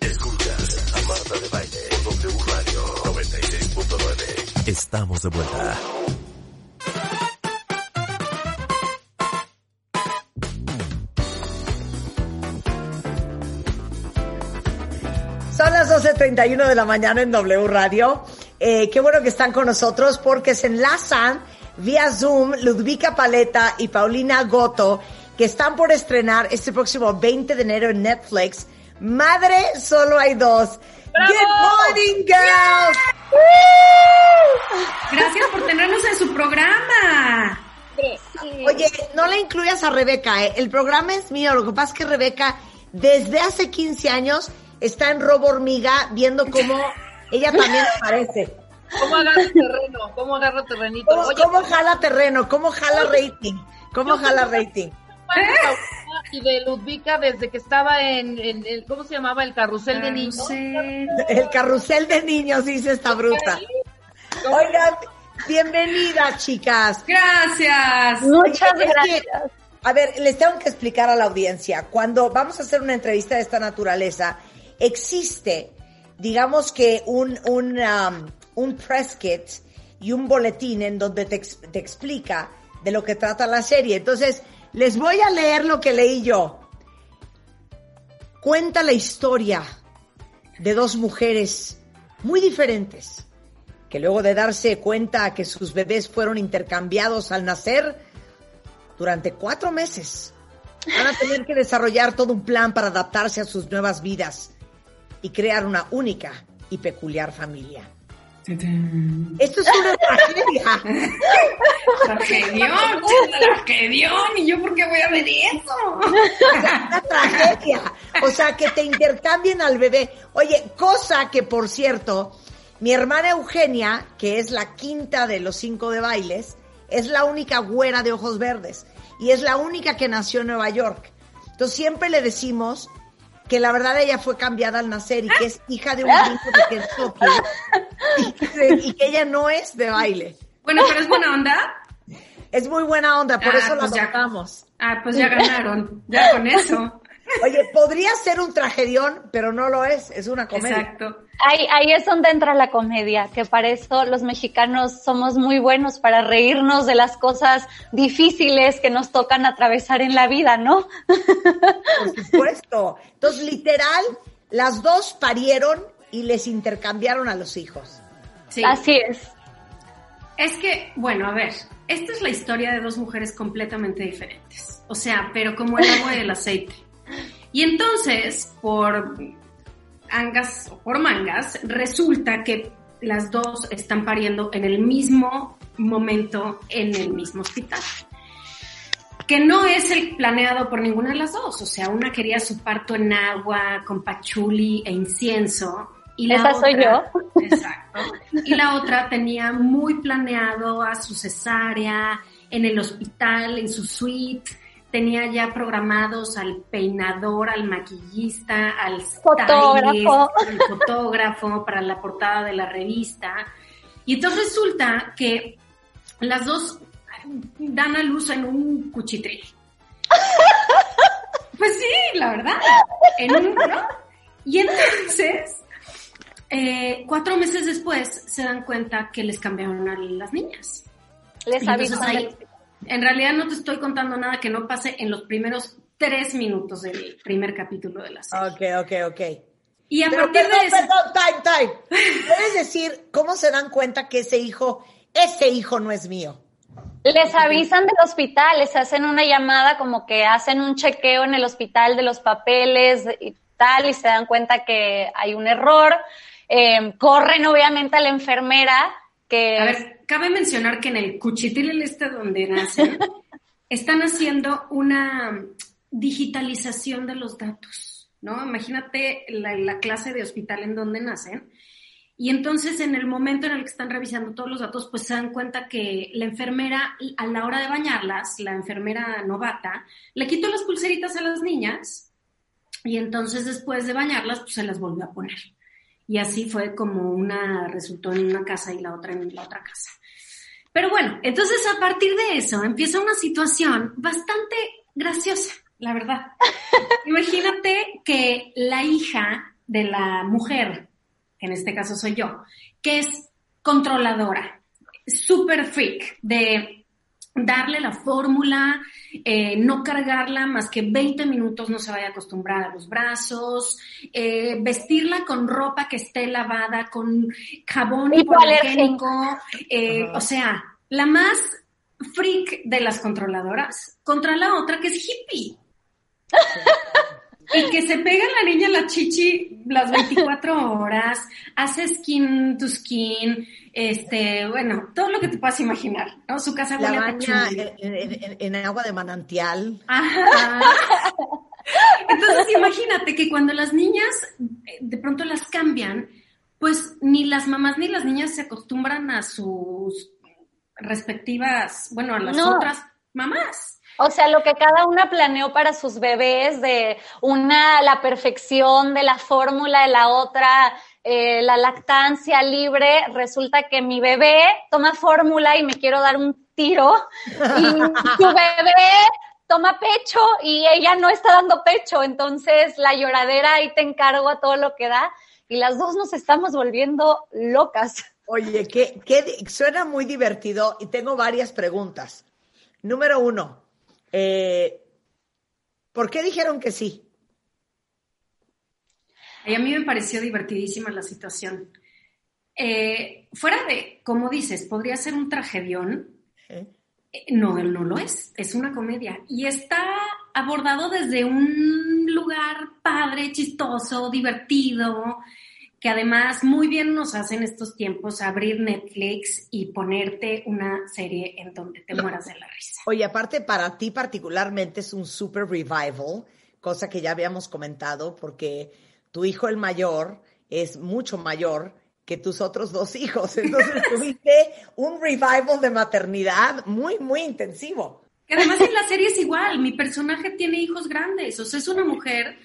Escuchas a Marta de Baile, W Radio 96.9. Estamos de vuelta. Son las 12.31 de la mañana en W Radio. Eh, qué bueno que están con nosotros porque se enlazan vía Zoom Ludvika Paleta y Paulina Goto, que están por estrenar este próximo 20 de enero en Netflix. Madre, solo hay dos. Good morning, girls. Gracias por tenernos en su programa. Oye, no le incluyas a Rebeca, ¿eh? el programa es mío. Lo que pasa es que Rebeca, desde hace 15 años, está en Robo Hormiga viendo cómo ella también aparece. ¿Cómo agarra terreno? ¿Cómo agarra terrenito? ¿Cómo, Oye, cómo jala terreno? ¿Cómo jala rating? ¿Cómo jala rating? Y de Ludvika desde que estaba en, ¿cómo se llamaba? El carrusel de niños. El carrusel de niños, dice esta bruta. Oigan, bienvenidas, chicas. Gracias. Muchas gracias. a ver, les tengo que explicar a la audiencia. Cuando vamos a hacer una entrevista de esta naturaleza, existe, digamos que un, un, um, un press kit y un boletín en donde te, te explica de lo que trata la serie. Entonces, les voy a leer lo que leí yo. Cuenta la historia de dos mujeres muy diferentes que luego de darse cuenta que sus bebés fueron intercambiados al nacer, durante cuatro meses van a tener que desarrollar todo un plan para adaptarse a sus nuevas vidas y crear una única y peculiar familia. Esto es una tragedia. Tragedión, tragedión. ¿Y yo por qué voy a ver eso? Una tragedia. O sea, que te intercambien al bebé. Oye, cosa que, por cierto, mi hermana Eugenia, que es la quinta de los cinco de bailes, es la única güera de ojos verdes. Y es la única que nació en Nueva York. Entonces siempre le decimos que la verdad ella fue cambiada al nacer y que es hija de un gringo de Kentucky y que, y que ella no es de baile. Bueno, pero es buena onda. Es muy buena onda, por Ah, eso la pues ya. adoptamos. Ah, pues ya ganaron. Ya con eso. Oye, podría ser un tragedión, pero no lo es, es una comedia. Exacto. Ahí, ahí es donde entra la comedia, que para eso los mexicanos somos muy buenos para reírnos de las cosas difíciles que nos tocan atravesar en la vida, ¿no? Por supuesto. Entonces, literal, las dos parieron y les intercambiaron a los hijos. Sí. Así es. Es que, bueno, a ver, esta es la historia de dos mujeres completamente diferentes. O sea, pero como el agua y el aceite. Y entonces, por angas o por mangas, resulta que las dos están pariendo en el mismo momento en el mismo hospital. Que no es el planeado por ninguna de las dos. O sea, una quería su parto en agua, con pachuli e incienso. Y la Esa soy otra- Exacto. Y la otra tenía muy planeado a su cesárea, en el hospital, en su suite. Tenía ya programados al peinador, al maquillista, al Fotógrafo. stylist, al fotógrafo para la portada de la revista. Y entonces resulta que las dos dan a luz en un cuchitril. Pues sí, la verdad. En un, ¿no? Y entonces, eh, cuatro meses después, se dan cuenta que les cambiaron a las niñas. Les ahí- en realidad no te estoy contando nada que no pase en los primeros tres minutos del primer capítulo de la serie. Ok, ok, ok. Y a Pero partir perdón, de eso, perdón, time, time. ¿Puedes decir cómo se dan cuenta que ese hijo, ese hijo no es mío? Les avisan del hospital, les hacen una llamada como que hacen un chequeo en el hospital de los papeles y tal y se dan cuenta que hay un error. Eh, corren obviamente a la enfermera que a ver, cabe mencionar que en el cuchitril este donde nacen, están haciendo una digitalización de los datos, ¿no? Imagínate la, la clase de hospital en donde nacen. Y entonces en el momento en el que están revisando todos los datos, pues se dan cuenta que la enfermera, a la hora de bañarlas, la enfermera novata, le quitó las pulseritas a las niñas y entonces después de bañarlas, pues se las volvió a poner. Y así fue como una resultó en una casa y la otra en la otra casa. Pero bueno, entonces a partir de eso empieza una situación bastante graciosa, la verdad. Imagínate que la hija de la mujer, que en este caso soy yo, que es controladora, super freak, de darle la fórmula, eh, no cargarla más que 20 minutos, no se vaya a acostumbrar a los brazos, eh, vestirla con ropa que esté lavada, con jabón hipoalergénico, eh, o sea, la más freak de las controladoras contra la otra que es hippie. Y que se pega la niña la chichi las 24 horas, hace skin to skin, este, bueno, todo lo que te puedas imaginar, ¿no? Su casa La huele a en, en- en agua de manantial. Ajá. Entonces, imagínate que cuando las niñas eh, de pronto las cambian, pues ni las mamás ni las niñas se acostumbran a sus respectivas, bueno, a las No. otras mamás. O sea, lo que cada una planeó para sus bebés, de una la perfección de la fórmula de la otra, eh, la lactancia libre, resulta que mi bebé toma fórmula y me quiero dar un tiro y su bebé toma pecho y ella no está dando pecho, entonces la lloradera ahí te encargo a todo lo que da y las dos nos estamos volviendo locas. Oye, que, que suena muy divertido y tengo varias preguntas. Número uno, eh, ¿por qué dijeron que sí? Y a mí me pareció divertidísima la situación. Eh, fuera de, como dices, podría ser un tragedión, ¿Eh? Eh, No, él no lo es, es una comedia y está abordado desde un lugar padre, chistoso, divertido, que además muy bien nos hace en estos tiempos abrir Netflix y ponerte una serie en donde te mueras de la risa. Oye, aparte para ti particularmente es un super revival, cosa que ya habíamos comentado, porque tu hijo el mayor es mucho mayor que tus otros dos hijos. Entonces tuviste un revival de maternidad muy, muy intensivo. Que además en la serie es igual, mi personaje tiene hijos grandes, o sea, es una mujer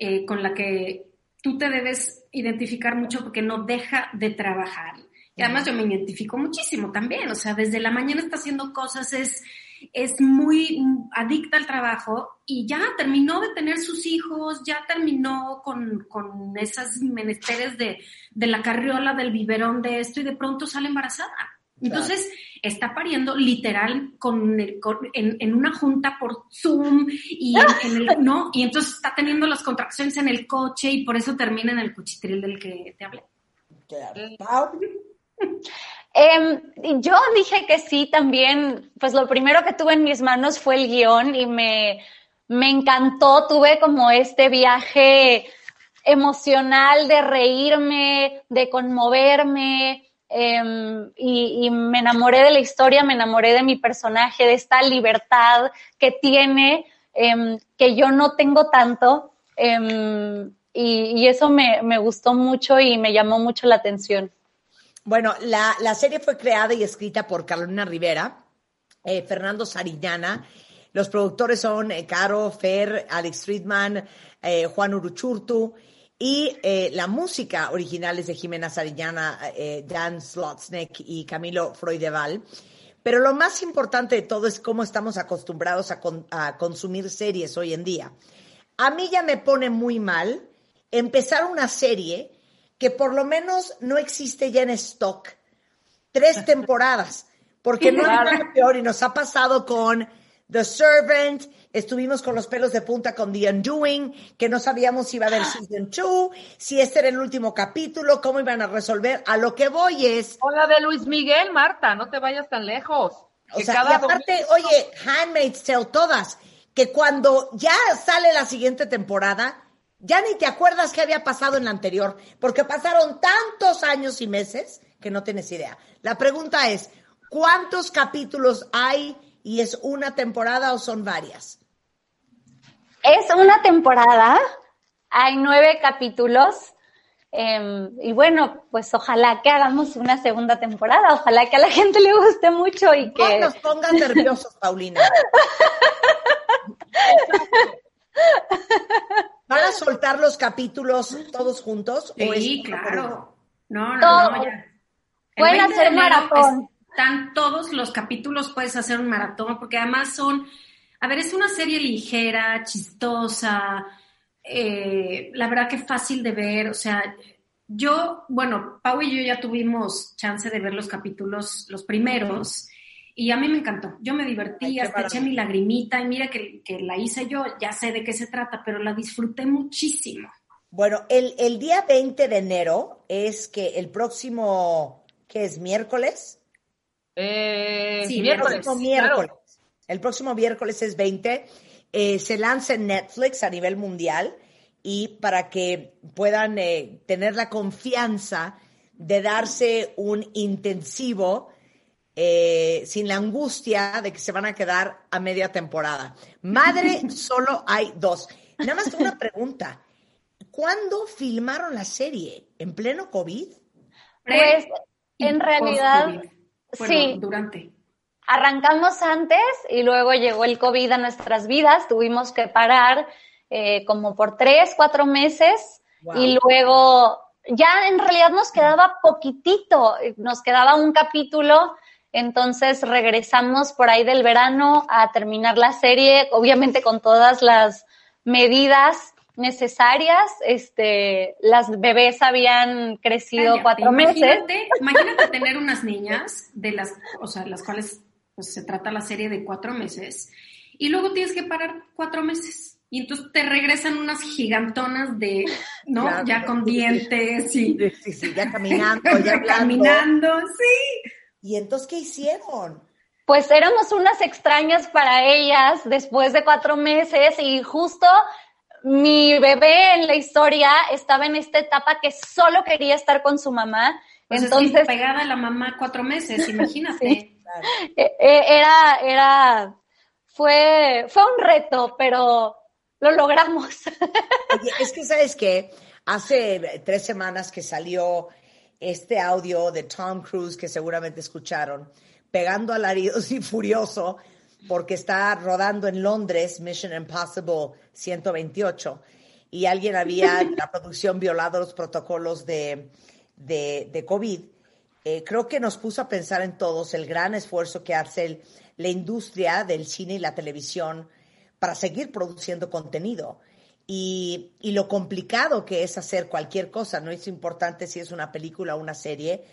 eh, con la que tú te debes identificar mucho porque no deja de trabajar. Y además yo me identifico muchísimo también, o sea, desde la mañana está haciendo cosas, es, es muy adicta al trabajo y ya terminó de tener sus hijos, ya terminó con, con esas menesteres de, de la carriola, del biberón, de esto y de pronto sale embarazada. Entonces, está pariendo literal con, el- con- en, en una junta por Zoom y en, en el, no, y entonces está teniendo las contracciones en el coche y por eso termina en el cuchitril del que te hablé. Em, yo dije que sí también, pues lo primero que tuve en mis manos fue el guion y me, me encantó, tuve como este viaje emocional de reírme, de conmoverme, em, y, me enamoré de la historia, me enamoré de mi personaje, de esta libertad que tiene, em, que yo no tengo tanto, y, y eso me, me gustó mucho y me llamó mucho la atención. Bueno, la, la serie fue creada y escrita por Carolina Rivera, eh, Fernando Sariñana. Los productores son eh, Caro, Fer, Alex Friedman, eh, Juan Uruchurtu. Y la música original es de Jimena Sariñana, eh, Dan Slotsnik y Camilo Freudeval. Pero lo más importante de todo es cómo estamos acostumbrados a, con- a consumir series hoy en día. A mí ya me pone muy mal empezar una serie que por lo menos no existe ya en stock. Tres temporadas, porque no hay nada peor y nos ha pasado con The Servant, estuvimos con los pelos de punta con The Undoing, que no sabíamos si iba a haber season 2, si este era el último capítulo, cómo iban a resolver. A lo que voy es, O la de Luis Miguel, Marta, no te vayas tan lejos. o sea, y aparte, domingo- oye, Handmaid's Tale, todas, que cuando ya sale la siguiente temporada, ya ni te acuerdas qué había pasado en la anterior, porque pasaron tantos años y meses que no tienes idea. La pregunta es, ¿cuántos capítulos hay y es una temporada o son varias? Es una temporada, hay nueve capítulos. em, y bueno, pues ojalá que hagamos una segunda temporada, ojalá que a la gente le guste mucho y No que... nos pongas nerviosos, Paulina. ¿Van a soltar los capítulos todos juntos? o Sí, es claro. No, no, Todo. no, ya. Pueden 20 de hacer maratón. Están todos los capítulos, puedes hacer un maratón, porque además son, a ver, es una serie ligera, chistosa, eh, la verdad que fácil de ver, o sea, yo, bueno, Pau y yo ya tuvimos chance de ver los capítulos, los primeros, y a mí me encantó. Yo me divertí, hasta eché mi lagrimita, y mira que, que, la hice yo, ya sé de qué se trata, pero la disfruté muchísimo. Bueno, el, el día 20 de enero es que el próximo, ¿qué es? ¿Miércoles? Eh, Sí, miércoles. El próximo claro. miércoles. El próximo miércoles es 20. eh, se lanza en Netflix a nivel mundial y para que puedan eh, tener la confianza de darse un intensivo eh, sin la angustia de que se van a quedar a media temporada. Madre, solo hay dos. Nada más una pregunta. ¿Cuándo filmaron la serie? ¿En pleno COVID? Pues en realidad. Bueno, sí, durante. arrancamos antes y luego llegó el COVID a nuestras vidas, tuvimos que parar eh, como por tres, cuatro meses Wow. y luego ya en realidad nos quedaba poquitito, eh, nos quedaba un capítulo, entonces regresamos por ahí del verano a terminar la serie, obviamente con todas las medidas necesarias, este, las bebés habían crecido Cállate, cuatro meses. imagínate, Imagínate tener unas niñas de las, o sea, las cuales pues, se trata la serie de cuatro meses y luego tienes que parar cuatro meses y entonces te regresan unas gigantonas de, ¿no? Claro. ya con dientes y Sí, sí, ya caminando, ya caminando, sí. ¿Y entonces qué hicieron? Pues éramos unas extrañas para ellas después de cuatro meses y justo mi bebé en la historia estaba en esta etapa que solo quería estar con su mamá. Pues Entonces, es que pegada a la mamá cuatro meses, imagínate. Sí. eh, eh, era, era, fue, fue un reto, pero lo logramos. Oye, es que, ¿sabes qué? Hace tres semanas que salió este audio de Tom Cruise que seguramente escucharon, pegando alaridos y furioso porque está rodando en Londres Mission Impossible 128 y alguien había en la producción violado los protocolos de, de, COVID. Eh, creo que nos puso a pensar en todos el gran esfuerzo que hace la industria del cine y la televisión para seguir produciendo contenido y, y lo complicado que es hacer cualquier cosa, no es importante si es una película o una serie,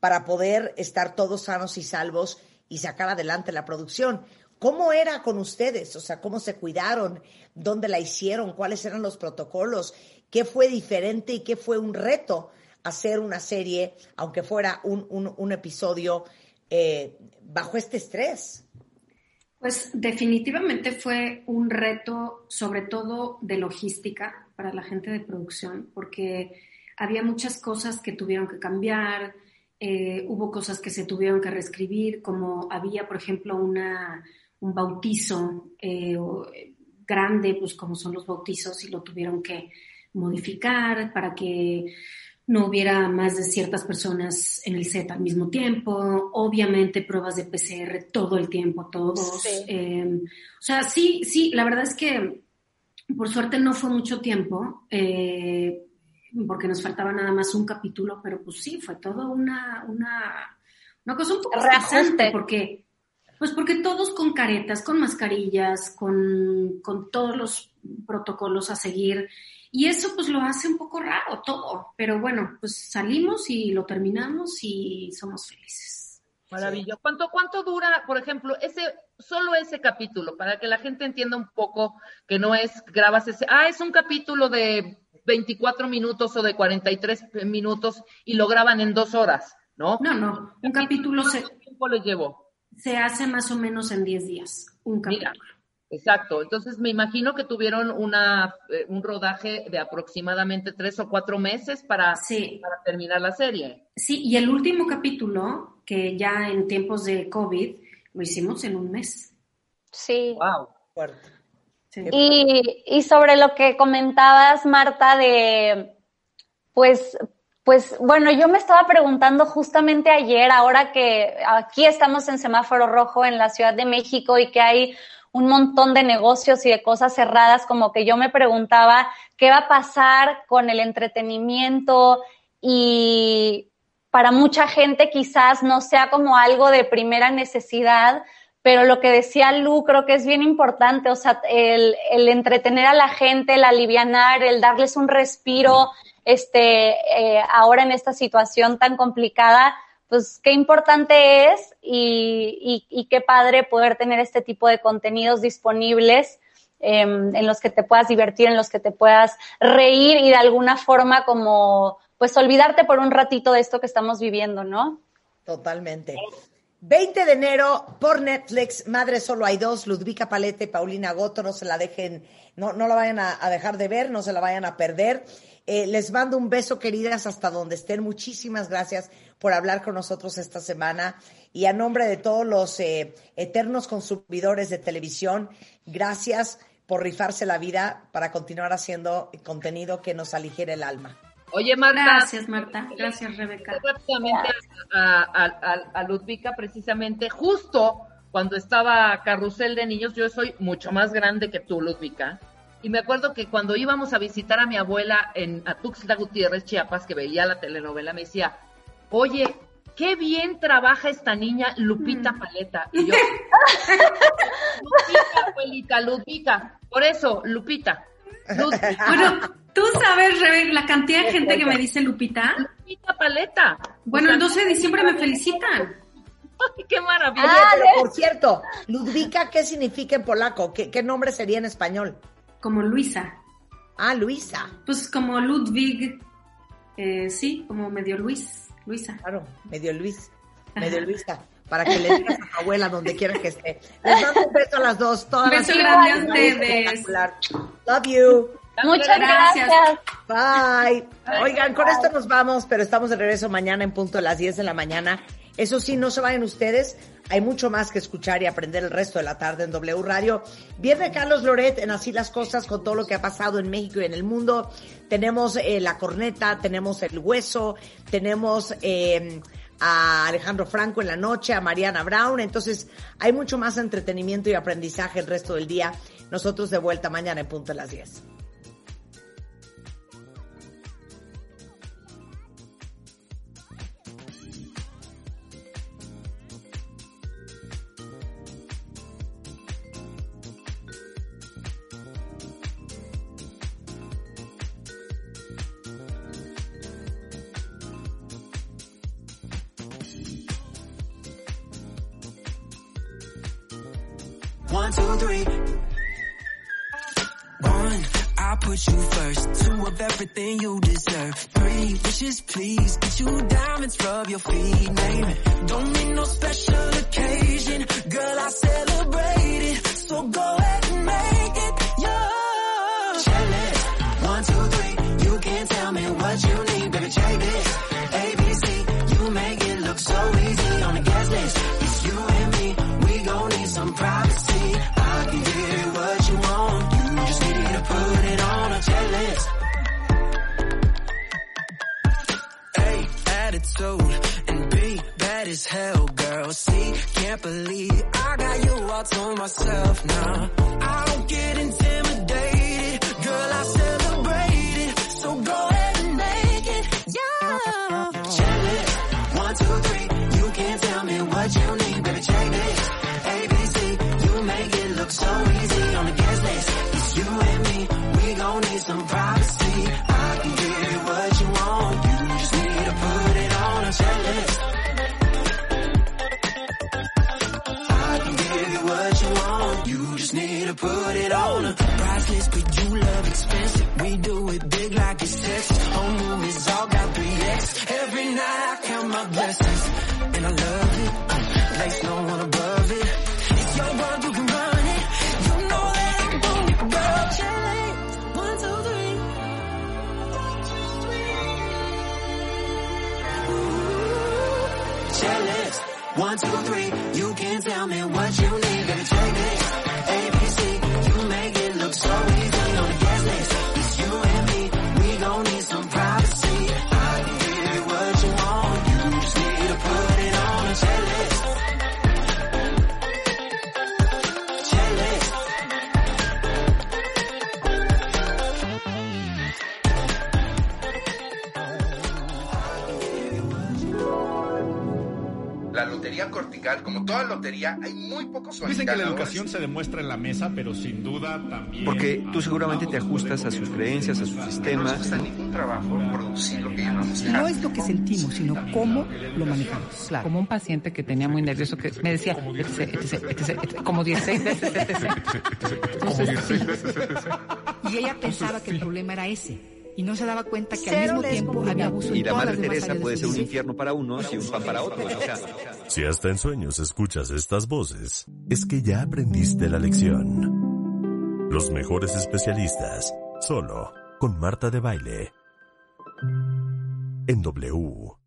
para poder estar todos sanos y salvos y sacar adelante la producción. ¿Cómo era con ustedes? O sea, ¿cómo se cuidaron? ¿Dónde la hicieron? ¿Cuáles eran los protocolos? ¿Qué fue diferente y qué fue un reto hacer una serie, aunque fuera un, un- episodio eh, bajo este estrés? Pues definitivamente fue un reto, sobre todo de logística para la gente de producción, porque había muchas cosas que tuvieron que cambiar, eh, hubo cosas que se tuvieron que reescribir, como había, por ejemplo, una, un bautizo eh, o- grande, pues como son los bautizos, y lo tuvieron que modificar para que no hubiera más de ciertas personas en el set al mismo tiempo, obviamente pruebas de PCR todo el tiempo, todos. Sí. Eh, o sea, sí, sí, la verdad es que por suerte no fue mucho tiempo, eh, porque nos faltaba nada más un capítulo, pero pues sí, fue todo una, una, una cosa un poco porque, pues porque todos con caretas, con mascarillas, con, con todos los protocolos a seguir, y eso pues lo hace un poco raro todo, pero bueno, pues salimos y lo terminamos y somos felices. Maravilla. ¿Cuánto, ¿Cuánto dura, por ejemplo, ese, solo ese capítulo, para que la gente entienda un poco que no es, grabas ese, ah, es un capítulo de 24 minutos o de 43 minutos y lo graban en dos horas, ¿no? No, no, un capítulo se, ¿Cuánto tiempo les llevó? Se hace más o menos en 10 días, un Mira, capítulo. exacto. Entonces me imagino que tuvieron una, eh, un rodaje de aproximadamente tres o cuatro meses para, Sí, para terminar la serie. sí, y el último capítulo, que ya en tiempos de COVID, lo hicimos en un mes. Sí. Wow. Fuerte. Sí. Y, y sobre lo que comentabas, Marta, de, pues, pues, bueno, yo me estaba preguntando justamente ayer, ahora que aquí estamos en semáforo rojo en la Ciudad de México y que hay un montón de negocios y de cosas cerradas, como que yo me preguntaba qué va a pasar con el entretenimiento y para mucha gente quizás no sea como algo de primera necesidad, pero lo que decía Lu creo que es bien importante, o sea, el, el entretener a la gente, el alivianar, el darles un respiro, este, eh, ahora en esta situación tan complicada, pues qué importante es y, y, y qué padre poder tener este tipo de contenidos disponibles em, en los que te puedas divertir, en los que te puedas reír y de alguna forma como, pues olvidarte por un ratito de esto que estamos viviendo, ¿no? Totalmente. 20 de enero por Netflix, Madre Solo hay dos, Ludvika Palete Paulina Goto, no se la dejen, no, no la vayan a, a dejar de ver, no se la vayan a perder. Eh, les mando un beso, queridas, hasta donde estén. Muchísimas gracias por hablar con nosotros esta semana. Y a nombre de todos los eh, eternos consumidores de televisión, gracias por rifarse la vida para continuar haciendo contenido que nos aligere el alma. Oye, Marta. Gracias, Marta. Gracias, Rebeca. Rápidamente a, a, a, a Ludvika, precisamente, justo cuando estaba Carrusel de Niños, yo soy mucho más grande que tú, Ludvika. Y me acuerdo que cuando íbamos a visitar a mi abuela en Atuxtla Gutiérrez, Chiapas, que veía la telenovela, me decía, oye, qué bien trabaja esta niña Lupita Paleta. Y yo, Lupita, abuelita, Lupita. Por eso, Lupita. Lupita. Bueno, tú sabes, Rebe, la cantidad de gente que me dice Lupita. Lupita Paleta. Bueno, el 12 de diciembre me felicitan. Ay, qué maravilla. Ah, pero por cierto, Ludvika, ¿qué significa en polaco? ¿Qué, qué nombre sería en español? Como Luisa. Ah, Luisa. Pues como Ludwig. Eh, sí, como medio Luis. Luisa. Claro, medio Luis, medio Ajá. Luisa, para que le digas a tu abuela donde quiera que esté. Les mando un beso a las dos, todas Beso las grande a ustedes. Love you. Muchas Gracias. gracias. Bye. Oigan, con esto nos vamos, pero estamos de regreso mañana en punto a las 10 de la mañana. Eso sí, no se vayan ustedes. Hay mucho más que escuchar y aprender el resto de la tarde en W Radio. Viene Carlos Loret en Así las Cosas con todo lo que ha pasado en México y en el mundo. Tenemos eh, la corneta, tenemos el hueso, tenemos eh, a Alejandro Franco en la noche, a Mariana Brown. Entonces, hay mucho más entretenimiento y aprendizaje el resto del día. Nosotros de vuelta mañana en punto a las 10. One, two, three. One, I put you first. Two of everything you deserve. Three wishes, please. Get you diamonds, rub your feet, name it. Don't need no special myself now. I don't get intimidated, girl, I celebrate it. So go ahead and make it, yeah. One, two, three, you can't tell me what you need, baby, check this. ABC, you make it look so easy on the guest list. It's you and me, we gon' need some privacy. Checklist. One, two, three. You can't tell me what you need, baby. Check this. Cortical, como toda lotería, hay muy pocos Dicen que la educación se demuestra en la mesa, pero sin duda también... Porque tú seguramente te ajustas a sus creencias, a su sistema. No cuesta ningún trabajo producir lo que llamamos No es lo que sentimos, sino cómo lo manejamos. Claro. Como un paciente que tenía muy nervioso, que me decía, como 16 veces, Y ella pensaba que el problema era ese y no se daba cuenta que al mismo tiempo había abuso y en la todas madre Teresa áreas puede de ser un infierno para unos y un pan para otros. O sea, Si hasta en sueños escuchas estas voces, es que ya aprendiste la lección. Los mejores especialistas, solo con Marta de Baile. En W.